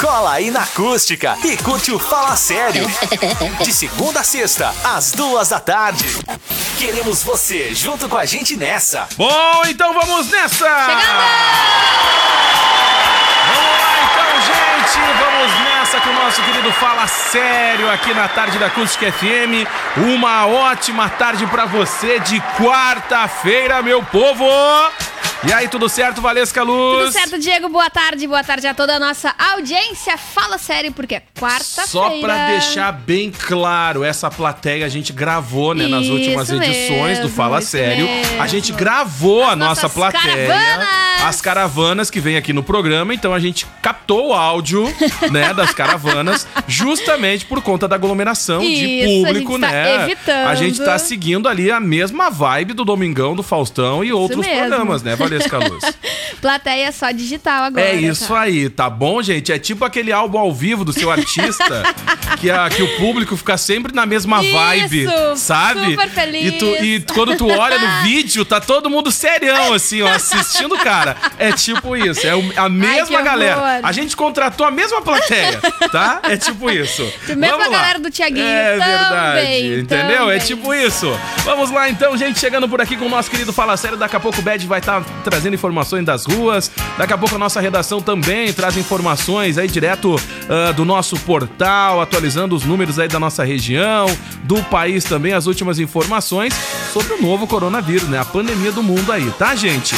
Cola aí na acústica e curte o Fala Sério. De segunda a sexta, às duas da tarde. Queremos você junto com a gente nessa. Bom, então vamos nessa! Vamos lá então, gente! Vamos nessa com o nosso querido Fala Sério aqui na tarde da Acústica FM. Uma ótima tarde pra você de quarta-feira, meu povo! E aí, tudo certo, Valesca Luz? Tudo certo, Diego? Boa tarde, boa tarde a toda a nossa audiência. Fala sério, porque é quarta-feira. Só pra deixar bem claro, essa plateia a gente gravou, né, nas Isso últimas edições do mesmo, Fala Sério. mesmo. A gente gravou a nossa plateia. caravanas. As caravanas que vem aqui no programa, então a gente captou o áudio, né, das caravanas, justamente por conta da aglomeração de Isso, a público, gente tá né? evitando. A gente tá seguindo ali a mesma vibe do Domingão, do Faustão e outros mesmo. programas, né, Valesca Luz? Plateia só digital agora. É isso tá? aí, tá bom, gente? É tipo aquele álbum ao vivo do seu artista, que, a, que o público fica sempre na mesma Isso, vibe, sabe? super feliz. E, tu, e quando tu olha no vídeo, tá todo mundo serião, assim, ó, assistindo, cara. É tipo isso, é a mesma que galera. horror. A gente contratou a mesma plateia, tá? É tipo isso. A mesma Vamos lá. galera do Thiaguinho É também, verdade, entendeu? É tipo isso. Vamos lá então, gente, chegando por aqui com o nosso querido Fala Sério. Daqui a pouco o Bad vai estar trazendo informações das ruas. Daqui a pouco a nossa redação também traz informações aí direto ah, do nosso portal, atualizando os números aí da nossa região, do país também, as últimas informações sobre o novo coronavírus, né? A pandemia do mundo aí, tá, gente?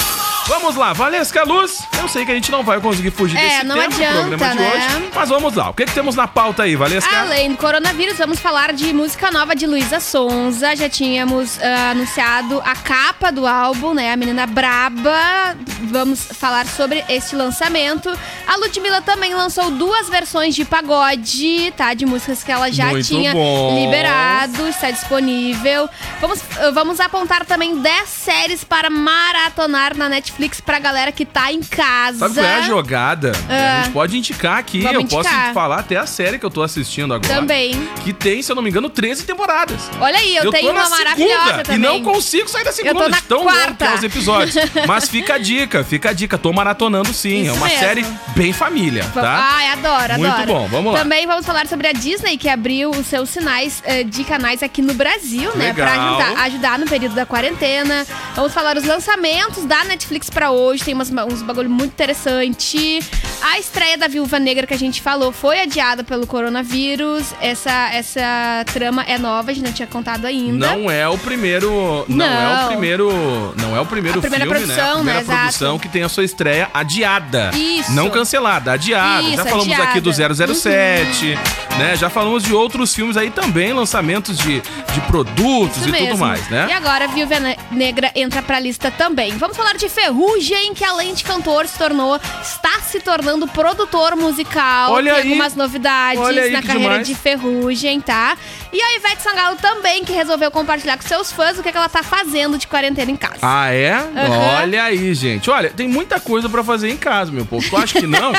Vamos lá, Valesca Luz. Eu sei que a gente não vai conseguir fugir É, desse não tema adianta, no programa de né? hoje, mas vamos lá. O que, que temos na pauta aí, Valesca? Além do coronavírus, vamos falar de música nova de Luísa Sonza. Já tínhamos ah, anunciado a capa do álbum, né? A menina braba. Vamos falar sobre este lançamento. A Ludmilla também lançou duas versões de pagode, tá? De músicas que ela já Muito tinha bom. liberado, está disponível. Vamos, vamos apontar também 10 séries para maratonar na Netflix pra galera que tá em casa. Sabe qual é a jogada? A gente pode indicar aqui. Vamos eu posso indicar. falar até a série que eu tô assistindo agora. Também. Que tem, se eu não me engano, 13 temporadas. Olha aí, eu, tenho tô na uma maravilhosa segunda também. e não consigo sair da segunda. tô na tão longo quarta. que é os episódios. Mas fica a dica, fica a dica. Tô maratonando sim. é Isso uma mesmo. série bem família, tá? Ai, adoro, Muito adoro. bom, vamos lá. Também vamos falar sobre a Disney, que abriu os seus sinais eh, de canais aqui no Brasil, né? Pra Legal. ajudar, ajudar no período da quarentena. Vamos falar os lançamentos da Netflix pra hoje. Tem umas, uns bagulho muito interessante. A estreia da Viúva Negra que a gente falou foi adiada pelo coronavírus. Essa, essa trama é nova, a gente não tinha contado ainda. Não é o primeiro. Não, é o Não. primeiro. Não é o primeiro A primeira filme, né? produção, A primeira né? Exato. produção que tem a sua estreia adiada. Isso. Não cancelada, adiada. Isso, Já falamos adiada. aqui do 007, né? Já falamos de outros filmes aí também, lançamentos de, de produtos Isso e tudo mesmo. mais, né? E agora a Viúva Ne- Negra entra pra lista também. Vamos falar de Ferrugem, que além de cantor se tornou, está se tornando produtor musical. Olha Tem aí. algumas novidades Olha aí, na carreira demais. de Ferrugem, tá? E a Ivete Sangalo também, que resolveu compartilhar com seus fãs o que, é que ela tá fazendo de quarentena em casa. Ah, é? Aham. Olha aí, gente. Olha, tem muita coisa pra fazer em casa, meu povo. Tu acha que não?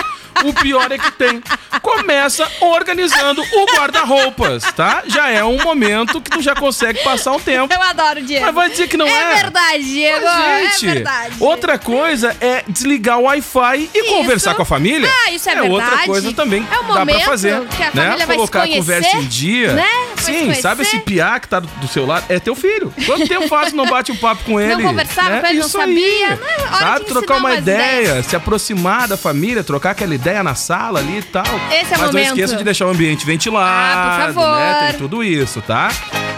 o pior é que tem. Começa organizando o guarda-roupas, tá? Já é um momento que tu já consegue passar um tempo. Eu adoro, Diego. Mas vai dizer que não é? É verdade, Diego. Mas, gente, é verdade. outra coisa é desligar o Wi-Fi e Isso. conversar com a família. Ah, isso é, outra verdade. coisa também É um dá pra momento fazer, que a né? família vai Colocar se a conversa conhecer, em dia. né? Sim, conhecer. sabe esse piá que tá do, seu lado? É teu filho. Quanto tempo faz não bate um papo com ele? conversava né? com ele, não sabia, aí. né? Hora Sabe, trocar uma ideia, ideias. se aproximar da família, trocar aquela ideia na sala ali e tal. Esse é o Mas não momento. esqueça de deixar o ambiente ventilado, Ah, por favor. né? Tem tudo isso, tá?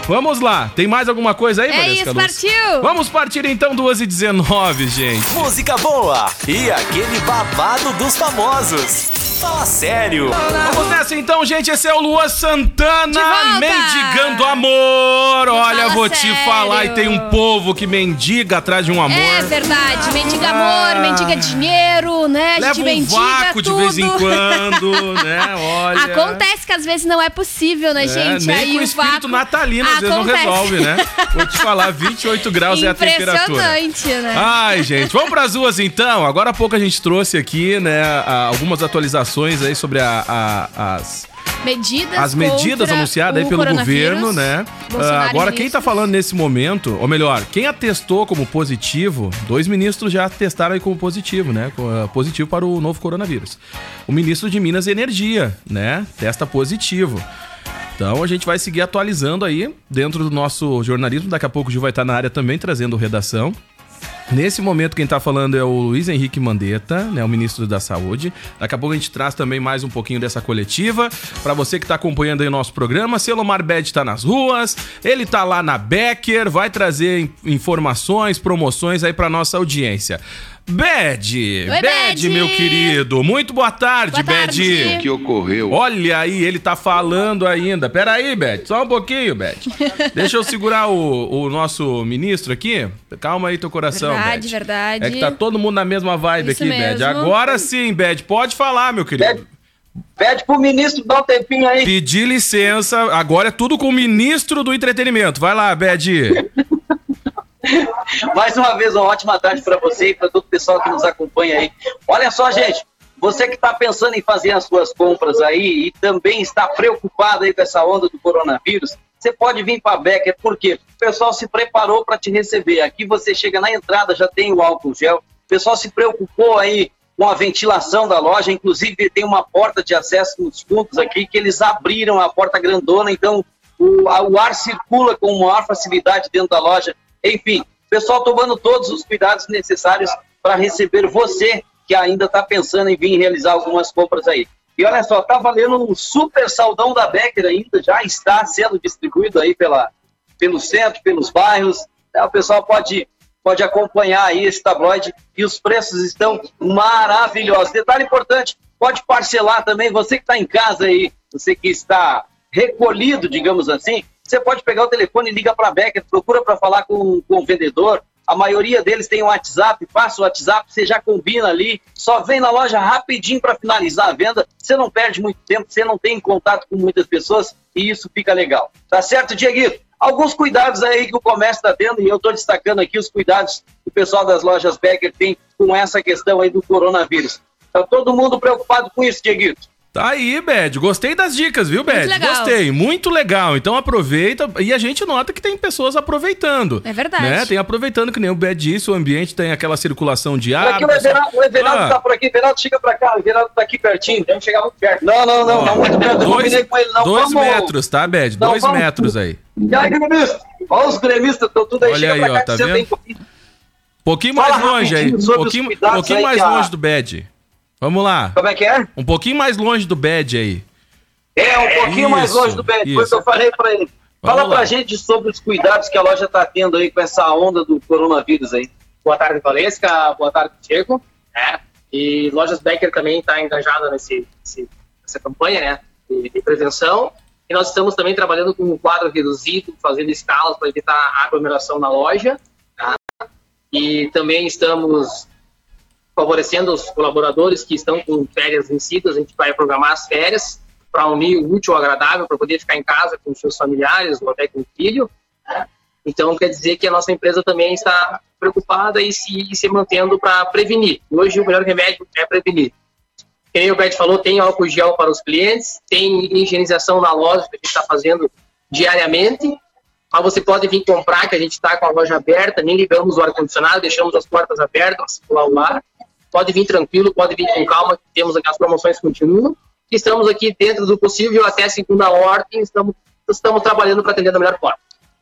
Vamos lá. Tem mais alguma coisa aí, É Valesca isso, Luz? partiu! Vamos partir então, 2 e 19 gente. Música boa e aquele babado dos famosos. Fala sério. Vamos nessa então, gente. Esse é o Lua Santana mendigando amor. Olha, Fala vou te sério. falar. E tem um povo que mendiga atrás de um amor. É verdade. Mendiga amor, Ah. mendiga dinheiro, né? A Leva gente um mendiga vácuo tudo. de vez em quando, né? Olha. Acontece que às vezes não é possível, né, É, gente? nem Aí com o espírito vácuo natalino às vezes não acontece. resolve, né? Vou te falar, 28 graus é a temperatura. Impressionante, né? Ai, gente, vamos pras ruas então. Agora há pouco a gente trouxe aqui, né, algumas atualizações aí sobre a- a- as, Medidas as medidas anunciadas aí pelo governo, né? Ah, agora, quem tá ministros. falando nesse momento, ou melhor, quem atestou como positivo, dois ministros já testaram aí como positivo, né? Ah, Positivo para o novo coronavírus. O ministro de Minas e Energia, né? Testa positivo. Então a gente vai seguir atualizando aí dentro do nosso jornalismo. Daqui a pouco o Gil vai estar na área também trazendo redação. Nesse momento, quem tá falando é o Luiz Henrique Mandetta, né, o ministro da Saúde. Daqui a pouco a gente traz também mais um pouquinho dessa coletiva. Pra você que tá acompanhando aí o nosso programa, Selomar Bed tá nas ruas, ele tá lá na Becker, vai trazer in- informações, promoções aí pra nossa audiência. Bed, Oi, Bed. meu querido, muito boa tarde, Boa tarde. Bed. O que ocorreu? Olha aí, ele tá falando ainda. Pera aí, Beth, só um pouquinho, Beth. Deixa eu segurar o, o nosso ministro aqui. Calma aí teu coração, Verdade, Beth. verdade. É que tá todo mundo na mesma vibe Isso aqui, mesmo. Agora sim, Beth, pode falar, meu querido. Pede pro ministro dar um tempinho aí. Pedir licença, agora é tudo com o ministro do entretenimento. Vai lá, Beth. Mais uma vez, uma ótima tarde para você e para todo o pessoal que nos acompanha aí. Olha só, gente, você que está pensando em fazer as suas compras aí e também está preocupado aí com essa onda do coronavírus, você pode vir para a Becker, porque o pessoal se preparou para te receber. Aqui você chega na entrada, já tem o álcool gel. O pessoal se preocupou aí com a ventilação da loja, inclusive tem uma porta de acesso nos fundos aqui que eles abriram a porta grandona, então o, a- o ar circula com maior facilidade dentro da loja. Enfim, pessoal tomando todos os cuidados necessários para receber você que ainda está pensando em vir realizar algumas compras aí. E olha só, tá valendo um super saldão da Becker ainda, já está sendo distribuído aí pela, pelo centro, pelos bairros. Né? O pessoal pode, pode acompanhar aí esse tabloide e os preços estão maravilhosos. Detalhe importante, pode parcelar também, você que está em casa aí, você que está recolhido, digamos assim, você pode pegar o telefone e liga para a Becker, procura para falar com, com o vendedor. A maioria deles tem um WhatsApp, passa o WhatsApp, você já combina ali, só vem na loja rapidinho para finalizar a venda. Você não perde muito tempo, você não tem contato com muitas pessoas e isso fica legal. Tá certo, Dieguito? Alguns cuidados aí que o comércio está tendo, e eu estou destacando aqui os cuidados que o pessoal das lojas Becker tem com essa questão aí do coronavírus. Tá todo mundo preocupado com isso, Dieguito. Tá aí, Bed. Gostei das dicas, viu, Bed? legal. Gostei, muito legal. Então aproveita. E a gente nota que tem pessoas aproveitando. É verdade. Né? Tem aproveitando, que nem o Bed disse, o ambiente tem aquela circulação de ar. aqui, o Everaldo, o Everaldo Ah. tá por aqui. Everaldo, chega pra cá. O Everaldo tá aqui pertinho. Vamos chegar muito perto. Não, não, não, não muito perto. Eu Dois, combinei com ele, não. dois Vamos- metros, tá, Bed? Não, Dois vamos- metros aí. E aí, gremista? Olha os gremistas, estão tudo aí. Olha chega aí, pra cá ó, que tá você vendo? tem pouquinho. Pouquinho Fala mais longe aí. Pouquinho, pouquinho aí mais longe do Bed. Vamos lá. Como é que é? Um pouquinho mais longe do Bed aí. É, um pouquinho mais Isso, longe do bed. Foi o que eu falei pra ele. Vamos Fala lá. pra gente sobre os cuidados que a loja tá tendo aí com essa onda do coronavírus aí. Boa tarde, Valesca. Boa tarde, Diego. É. E Lojas Becker também está engajada nesse, nesse- nessa campanha né, de, de prevenção. E nós estamos também trabalhando com um quadro reduzido, fazendo escalas para evitar a aglomeração na loja. tá? E também estamos favorecendo os colaboradores que estão com férias vencidas. A gente vai programar as férias para unir o útil ao agradável, para poder ficar em casa com seus familiares ou até com o filho. Então, quer dizer que a nossa empresa também está preocupada e se, e se mantendo para prevenir. Hoje, o melhor remédio é prevenir. Quem o Beth falou, tem álcool gel para os clientes, tem higienização na loja que a gente está fazendo diariamente. Mas você pode vir comprar, que a gente está com a loja aberta, nem ligamos o ar-condicionado, deixamos as portas abertas, circular o ar. Pode vir tranquilo, pode vir com calma, temos aqui as promoções continuam. Estamos aqui dentro do possível até segunda ordem, estamos, estamos trabalhando para atender da melhor forma.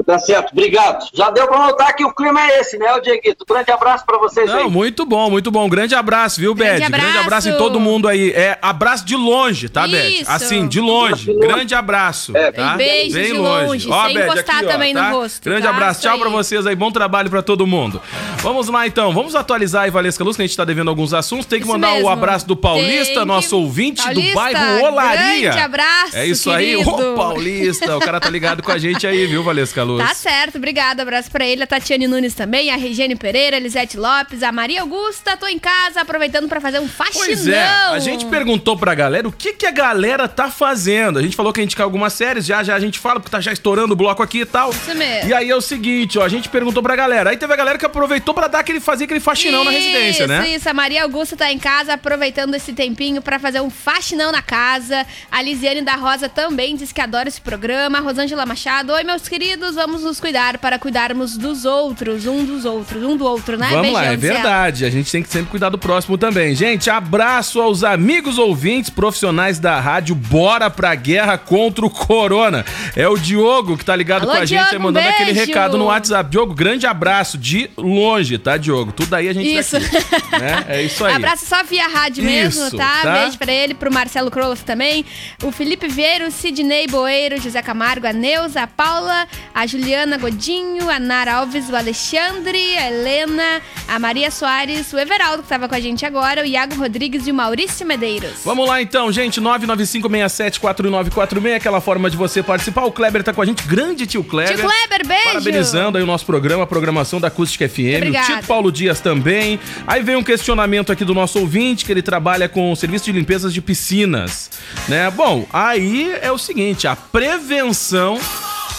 Tá certo, obrigado. Já deu pra notar que o clima é esse, né, o Dieguito? Grande abraço pra vocês Não, aí. muito bom, muito bom. Grande abraço, viu, Grande Bed? Grande abraço. abraço em todo mundo aí. É abraço de longe, tá, Bed? Isso. Assim, de longe. Grande abraço. É, tá? Beijos Bem de longe. longe, Ó, sem Bed, encostar aqui, ó, também no tá? rosto, Grande tá? abraço. Tchau pra aí. vocês aí. Bom trabalho pra todo mundo. Vamos lá, então. Vamos atualizar aí, Valesca Luz, que a gente tá devendo alguns assuntos. Tem que Isso mandar o abraço do Paulista, Tem que- nosso ouvinte do Paulista, bairro Olaria. grande abraço, É isso aí, querido. ô Paulista. O cara tá ligado com a gente aí, viu, Valesca Luz. Tá certo, obrigada. Abraço pra ele, a Tatiane Nunes também, a Regiane Pereira, a Elisete Lopes, a Maria Augusta. Tô em casa aproveitando pra fazer um faxinão. Pois é, a gente perguntou pra galera o que, que a galera tá fazendo. A gente falou que a gente quer algumas séries, já já a gente fala, porque tá já estourando o bloco aqui e tal. Isso mesmo. E aí é o seguinte, ó, a gente perguntou pra galera. Aí teve a galera que aproveitou pra dar aquele, fazer aquele faxinão na residência, né? Isso, isso. A Maria Augusta tá em casa aproveitando esse tempinho pra fazer um faxinão na casa. A Lisiane da Rosa também diz que adora esse programa. A Rosângela Machado, oi meus queridos, vamos nos cuidar para cuidarmos dos outros, um dos outros, um do outro, né? Vamos lá, é Beijão, verdade. A gente tem que sempre cuidar do próximo também. Gente, abraço aos amigos ouvintes profissionais da rádio. Bora pra guerra contra o corona. É o Diogo que tá ligado Alô, com a gente, Diogo, aí mandando um aquele beijo. recado no WhatsApp. Diogo, grande abraço de longe, tá, Diogo? Tudo aí a gente Isso. daqui, né? É isso aí. Abraço só via rádio mesmo, Isso, tá? tá? Beijo pra ele, pro Marcelo Kroloff também. O Felipe Vieiro, Sidney Boeiro, José Camargo, a Neuza, a Paula, a Juliana Godinho, a Nara Alves, o Alexandre, a Helena, a Maria Soares, o Everaldo, que tava com a gente agora, o Iago Rodrigues e o Maurício Medeiros. Vamos lá então, gente. 995674946, aquela forma de você participar. O Kleber tá com a gente, grande tio Kleber. Tio Kleber, beijo! Parabenizando aí o nosso programa, a programação da Acústica FM. Obrigada. O Tito Paulo Dias também. Aí vem um questionamento aqui do nosso ouvinte, que ele trabalha com o serviço de limpezas de piscinas, né? Bom, aí é o seguinte, a prevenção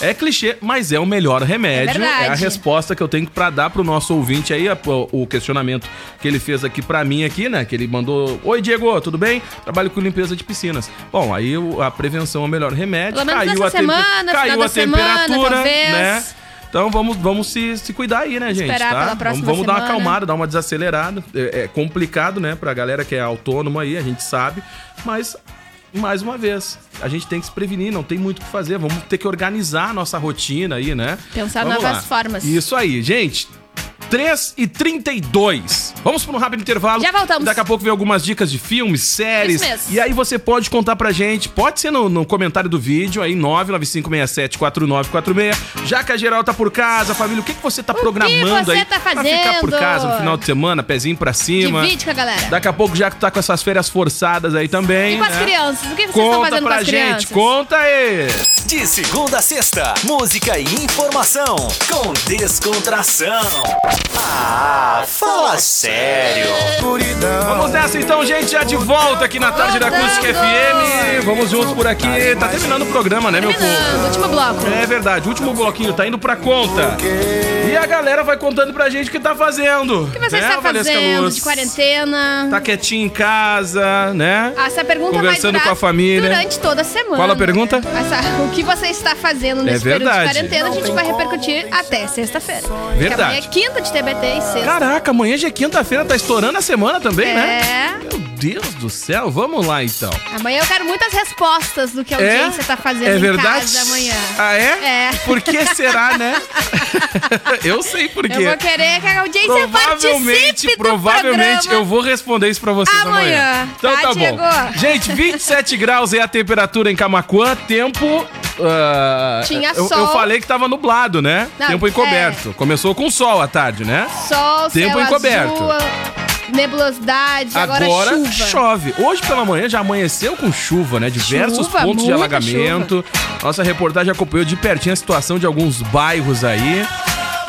é clichê, mas é o melhor remédio. É verdade. a resposta que eu tenho pra dar pro nosso ouvinte aí, a- o questionamento que ele fez aqui pra mim aqui, né? Que ele mandou: "Oi, Diego, tudo bem? Trabalho com limpeza de piscinas". Bom, aí a prevenção é o melhor remédio. Pelo caiu a semana, caiu a semana, temperatura, né? Então vamos, vamos se, se cuidar aí, né, gente? Esperar tá? pela próxima vamos vamos dar uma acalmada, dar uma desacelerada. É, é complicado, né, pra galera que é autônoma aí, a gente sabe. Mas, mais uma vez, a gente tem que se prevenir, não tem muito o que fazer. Vamos ter que organizar a nossa rotina aí, né? Pensar Vamos novas lá. formas. Isso aí, gente. 3 e 32. Vamos para um rápido intervalo. Já voltamos. Daqui a pouco vem algumas dicas de filmes, séries. Isso mesmo. E aí você pode contar pra gente, pode ser no, no comentário do vídeo, aí 995674946. Já que a geral tá por casa, família, o que, que você tá programando você aí tá pra ficar por fazendo? casa no final de semana, pezinho pra cima? Divide com a galera. Daqui a pouco, já que tu tá com essas férias forçadas aí também. E com as né? crianças? O que vocês estão Conta fazendo com pra as gente, crianças? conta aí! De segunda a sexta, música e informação com descontração. Ah, fala sério. Vamos nessa então, gente, já de volta aqui na tarde da Acústica FM. Vamos juntos por aqui. Tá terminando o programa, né, meu povo? Terminando, último bloco. É verdade, o último bloquinho tá indo pra conta. E a galera vai contando pra gente o que tá fazendo. O que você né, está Valesca fazendo Luz? de quarentena? Tá quietinho em casa, né? Essa pergunta Conversando vai durar com a família. durante toda a semana. Qual a pergunta? Essa- o que você está fazendo nesse período de verdade. quarentena, a gente vai repercutir até sexta-feira. Porque Verdade. Amanhã é quinta de TBT e sexta. Caraca, amanhã já é quinta-feira, tá estourando a semana também, né? É. Meu Deus do céu, vamos lá então. Amanhã eu quero muitas respostas do que a É? audiência tá fazendo É em verdade? casa amanhã. Ah, é? É. Por que será, né? eu sei por quê. Eu vou querer que a audiência Provavelmente, participe provavelmente programa. eu vou responder isso pra vocês amanhã. Amanhã. Então Tá, tá, bom. Gente, 27 graus é a temperatura em Camacuã, tempo. Ah, Tinha eu, sol. eu falei que tava nublado, né? Não, tempo encoberto. Começou com sol à tarde, né? Sol, Tempo céu encoberto. azul, nebulosidade, agora, Agora, chuva. chove. Hoje pela manhã já amanheceu com chuva, né? Diversos Chuva, pontos de alagamento. Nossa reportagem acompanhou de pertinho a situação de alguns bairros aí.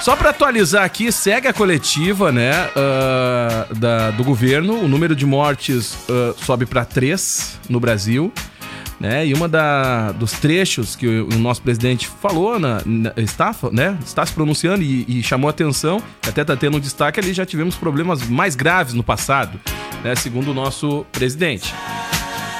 Só pra atualizar aqui, segue a coletiva, né, ah, da- do governo. O número de mortes ah, sobe pra três no Brasil. Né? E uma da, dos trechos que o, o nosso presidente falou, na, na- está, né? está se pronunciando e, e chamou atenção, até está tendo um destaque ali, já tivemos problemas mais graves no passado, né? segundo o nosso presidente.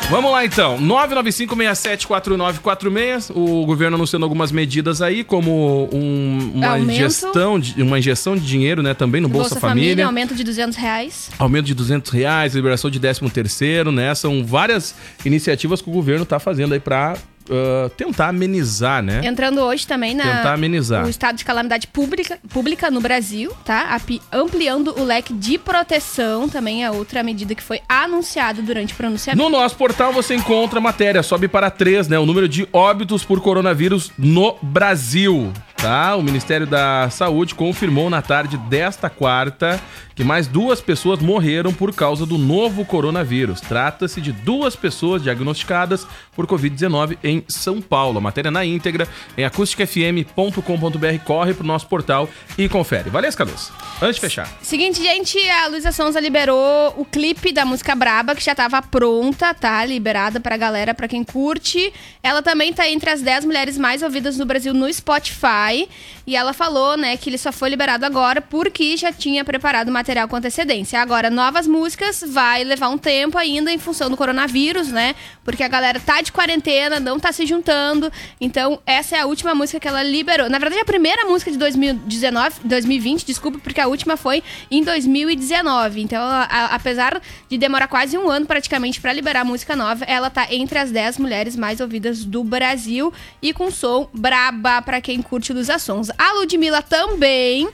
Vamos lá então, 995674946, o governo anunciando algumas medidas aí, como um- uma Aumento. injeção, de, uma injeção de dinheiro, né, também no Bolsa, Família. aumento de 200 reais. Aumento de 200 reais, liberação de 13 terceiro, né? São várias iniciativas que o governo tá fazendo aí pra ah, tentar amenizar, né? Entrando hoje também na Tentar amenizar. o estado de calamidade pública, pública no Brasil, tá? Ampliando o leque de proteção, também é outra medida que foi anunciada durante o pronunciamento. No nosso portal você encontra a matéria, sobe para 3, né? O número de óbitos por coronavírus no Brasil. Tá? O Ministério da Saúde confirmou na tarde desta quarta que mais duas pessoas morreram por causa do novo coronavírus. Trata-se de duas pessoas diagnosticadas por Covid-19 em São Paulo. A matéria na íntegra em acusticfm.com.br. Corre pro nosso portal e confere. Valeu, Caluz. Antes de fechar. Seguinte, gente, a Luísa Sonza liberou o clipe da música Braba, que já tava pronta, tá? Liberada pra galera, pra quem curte. Ela também tá entre as 10 mulheres mais ouvidas no Brasil no Spotify pai e ela falou, né, que ele só foi liberado agora porque já tinha preparado material com antecedência. Agora, novas músicas vai levar um tempo ainda em função do coronavírus, né? Porque a galera tá de quarentena, não tá se juntando. Então, essa é a última música que ela liberou. Na verdade, a primeira música de 2019, 2020, desculpa, porque a última foi em 2019. Então, a, a, apesar de demorar quase um ano praticamente para liberar a música nova, ela tá entre as 10 mulheres mais ouvidas do Brasil e com som braba para quem curte Sons. A Ludmilla também uh,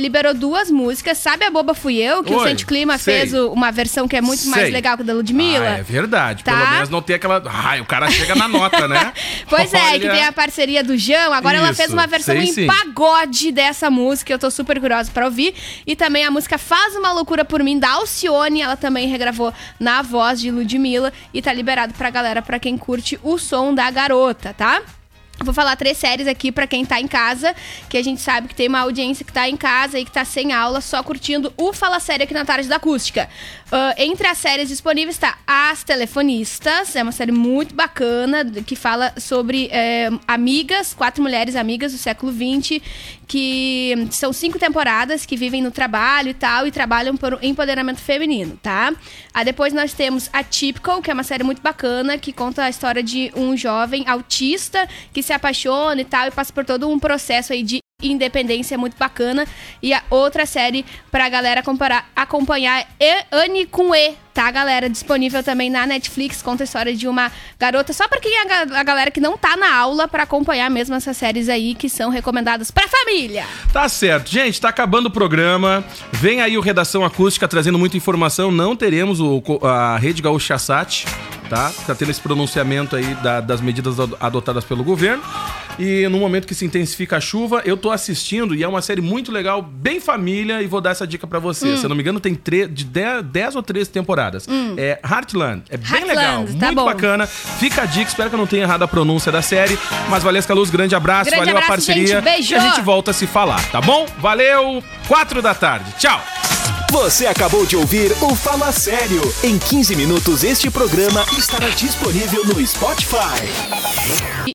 liberou duas músicas. Sabe a Boba Fui Eu? Que Oi, o Sente Clima sei. fez o- uma versão que é muito mais Sei. legal que a da Ludmilla. Ah, é verdade. Tá. Pelo menos não tem aquela. Ai, o cara chega na nota, né? Pois é, que Olha. tem a parceria do Jão. Agora ela Isso, fez uma versão sei em sim. pagode dessa música. Eu tô super curiosa pra ouvir. E também a música Faz Uma Loucura Por Mim, da Alcione. Ela também regravou na voz de Ludmilla. E tá liberado pra galera, pra quem curte o som da garota, tá? Vou falar três séries aqui pra quem tá em casa, que a gente sabe que tem uma audiência que tá em casa e que tá sem aula, só curtindo o Fala Série aqui na tarde da acústica. Ah, entre as séries disponíveis tá As Telefonistas, é uma série muito bacana, que fala sobre eh, amigas, quatro mulheres amigas do século XX, que são cinco temporadas, que vivem no trabalho e tal, e trabalham por empoderamento feminino, tá? Aí depois nós temos a Typical, que é uma série muito bacana, que conta a história de um jovem autista que se apaixona e tal, e passa por todo um processo aí de independência muito bacana. E a outra série pra galera comparar, acompanhar é Anne com E, tá, galera? Disponível também na Netflix. Conta a história de uma garota, só pra quem é a, ga- a galera que não tá na aula pra acompanhar mesmo essas séries aí que são recomendadas pra família. Tá certo. Gente, tá acabando o programa. Vem aí o Redação Acústica trazendo muita informação. Não teremos o, a Rede Gaúcha Sat, tá? Tá tendo esse pronunciamento aí da- das medidas ado- adotadas pelo governo. E no momento que se intensifica a chuva, eu tô assistindo e é uma série muito legal, bem família, e vou dar essa dica pra você. Hum. Se eu não me engano, tem de 10 ou 13 temporadas. É Heartland. É bem Heartland, legal, tá muito bom. bacana. Fica a dica, espero que eu não tenha errado a pronúncia da série. Mas Valesca Luz, grande abraço, Grande valeu a abraço, parceria. gente. Beijo. E a gente volta a se falar, tá bom? Valeu, 4 da tarde. Tchau. Você acabou de ouvir o Fala Sério. Em 15 minutos, este programa estará disponível no Spotify.